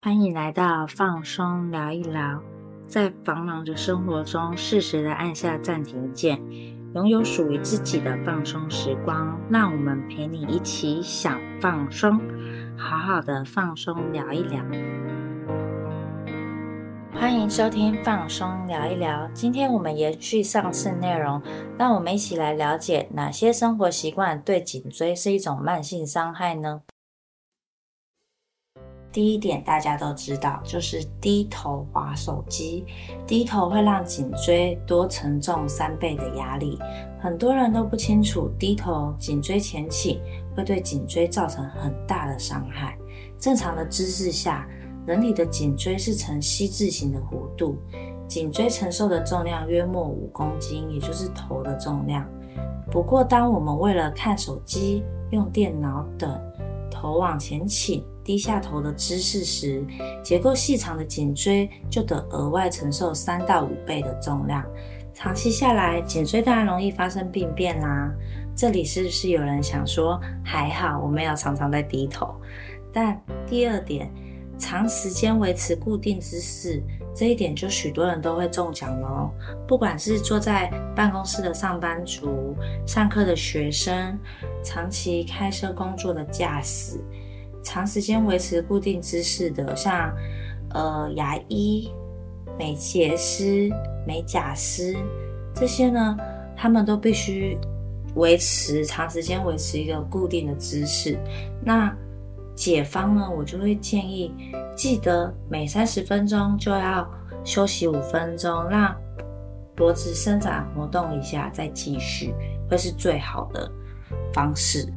欢迎来到放松聊一聊，在繁忙的生活中，适时的按下暂停键，拥有属于自己的放松时光。让我们陪你一起想放松，好好的放松聊一聊。欢迎收听放松聊一聊。今天我们延续上次内容，让我们一起来了解哪些生活习惯对颈椎是一种慢性伤害呢？第一点，大家都知道，就是低头滑手机。低头会让颈椎多承重三倍的压力。很多人都不清楚，低头颈椎前倾会对颈椎造成很大的伤害。正常的姿势下，人体的颈椎是呈 C 字形的弧度，颈椎承受的重量约莫五公斤，也就是头的重量。不过，当我们为了看手机、用电脑等，头往前倾。低下头的姿势时，结构细长的颈椎就得额外承受三到五倍的重量。长期下来，颈椎当然容易发生病变啦。这里是不是有人想说，还好我没有常常在低头？但第二点，长时间维持固定姿势，这一点就许多人都会中奖喽。不管是坐在办公室的上班族、上课的学生、长期开车工作的驾驶。长时间维持固定姿势的，像呃牙医、美睫师、美甲师这些呢，他们都必须维持长时间维持一个固定的姿势。那解方呢，我就会建议记得每三十分钟就要休息五分钟，让脖子伸展活动一下，再继续，会是最好的方式。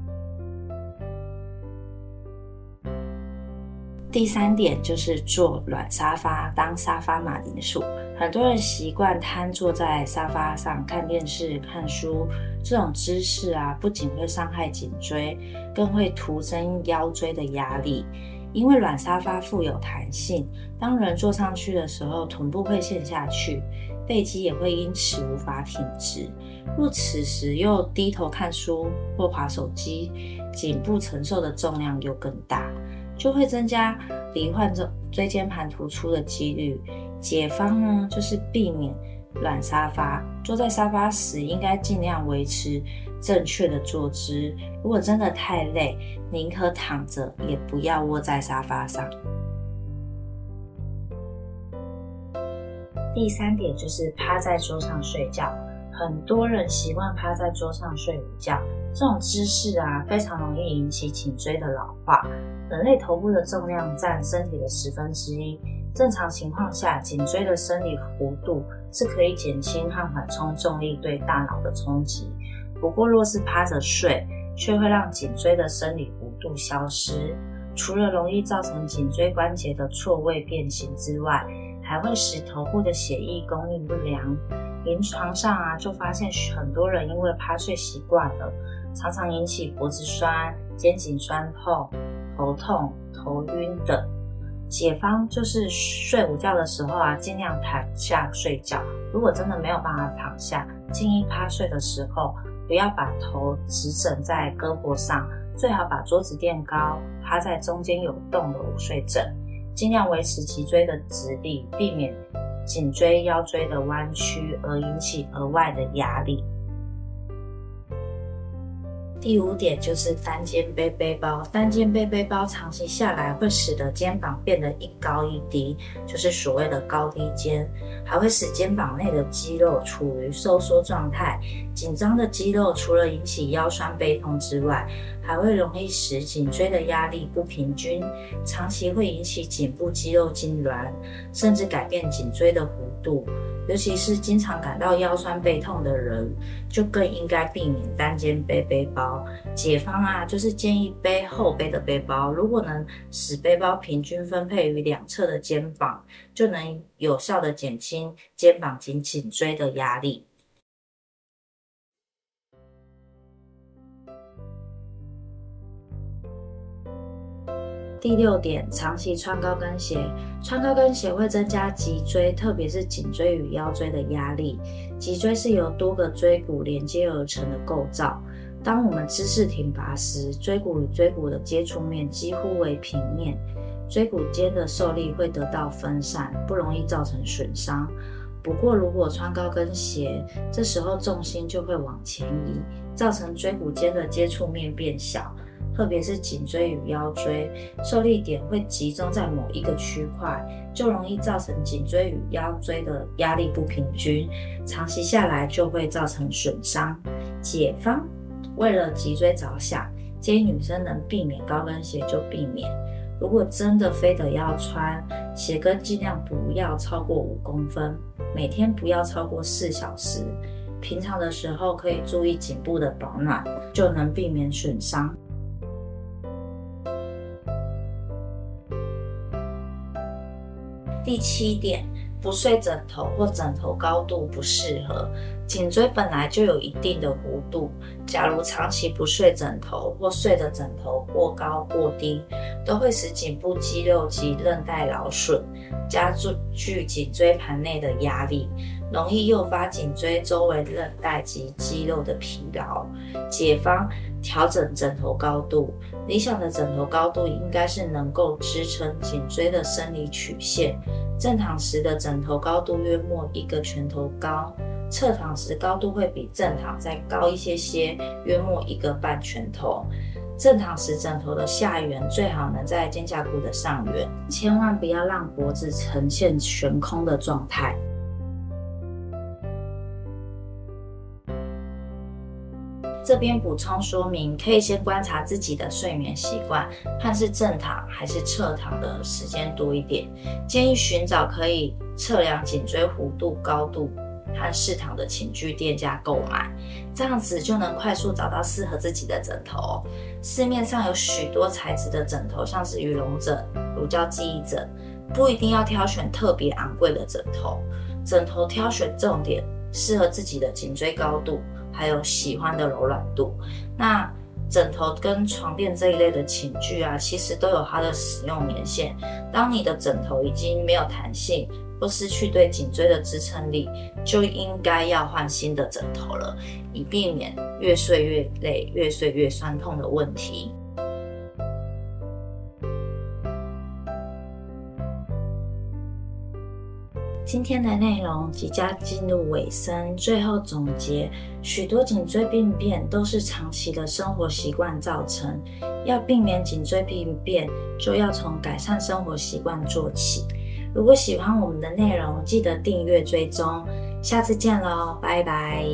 第三点就是坐软沙发当沙发马铃薯，很多人习惯瘫坐在沙发上看电视、看书，这种姿势啊，不仅会伤害颈椎，更会徒增腰椎的压力。因为软沙发富有弹性，当人坐上去的时候，臀部会陷下去，背肌也会因此无法挺直。若此时又低头看书或划手机，颈部承受的重量又更大。就会增加罹患这椎间盘突出的几率。解方呢，就是避免软沙发，坐在沙发时应该尽量维持正确的坐姿。如果真的太累，宁可躺着，也不要窝在沙发上。第三点就是趴在桌上睡觉，很多人习惯趴在桌上睡午觉。这种姿势啊，非常容易引起颈椎的老化。人类头部的重量占身体的十分之一，正常情况下，颈椎的生理弧度是可以减轻和缓冲重力对大脑的冲击。不过，若是趴着睡，却会让颈椎的生理弧度消失，除了容易造成颈椎关节的错位变形之外，还会使头部的血液供应不良。临床上啊，就发现很多人因为趴睡习惯了。常常引起脖子酸、肩颈酸痛、头痛、头晕等。解方就是睡午觉的时候啊，尽量躺下睡觉。如果真的没有办法躺下，建议趴睡的时候不要把头直枕在胳膊上，最好把桌子垫高，趴在中间有洞的午睡枕，尽量维持脊椎的直立，避免颈椎、腰椎的弯曲而引起额外的压力。第五点就是单肩背背包，单肩背背包长期下来会使得肩膀变得一高一低，就是所谓的高低肩，还会使肩膀内的肌肉处于收缩状态。紧张的肌肉除了引起腰酸背痛之外，还会容易使颈椎的压力不平均，长期会引起颈部肌肉痉挛，甚至改变颈椎的弧度。尤其是经常感到腰酸背痛的人，就更应该避免单肩背背包。解方啊，就是建议背后背的背包。如果能使背包平均分配于两侧的肩膀，就能有效的减轻肩膀及颈椎的压力。第六点，长期穿高跟鞋，穿高跟鞋会增加脊椎，特别是颈椎与腰椎的压力。脊椎是由多个椎骨连接而成的构造。当我们姿势挺拔时，椎骨与椎骨的接触面几乎为平面，椎骨间的受力会得到分散，不容易造成损伤。不过，如果穿高跟鞋，这时候重心就会往前移，造成椎骨间的接触面变小，特别是颈椎与腰椎，受力点会集中在某一个区块，就容易造成颈椎与腰椎的压力不平均，长期下来就会造成损伤。解方为了脊椎着想，建议女生能避免高跟鞋就避免。如果真的非得要穿，鞋跟尽量不要超过五公分，每天不要超过四小时。平常的时候可以注意颈部的保暖，就能避免损伤。第七点。不睡枕头或枕头高度不适合，颈椎本来就有一定的弧度，假如长期不睡枕头或睡的枕头过高过低，都会使颈部肌肉及韧带劳损，加剧颈椎盘内的压力，容易诱发颈椎周围韧带及肌肉的疲劳。解方调整枕头高度，理想的枕头高度应该是能够支撑颈椎的生理曲线。正躺时的枕头高度约莫一个拳头高，侧躺时高度会比正躺再高一些些，约莫一个半拳头。正躺时枕头的下缘最好能在肩胛骨的上缘，千万不要让脖子呈现悬空的状态。这边补充说明，可以先观察自己的睡眠习惯，看是正躺还是侧躺的时间多一点。建议寻找可以测量颈椎弧度、高度和适躺的寝具店家购买，这样子就能快速找到适合自己的枕头。市面上有许多材质的枕头，像是羽绒枕、乳胶记忆枕，不一定要挑选特别昂贵的枕头。枕头挑选重点，适合自己的颈椎高度。还有喜欢的柔软度，那枕头跟床垫这一类的寝具啊，其实都有它的使用年限。当你的枕头已经没有弹性，或失去对颈椎的支撑力，就应该要换新的枕头了，以避免越睡越累、越睡越酸痛的问题。今天的内容即将进入尾声，最后总结：许多颈椎病变都是长期的生活习惯造成，要避免颈椎病变，就要从改善生活习惯做起。如果喜欢我们的内容，记得订阅追踪，下次见喽，拜拜。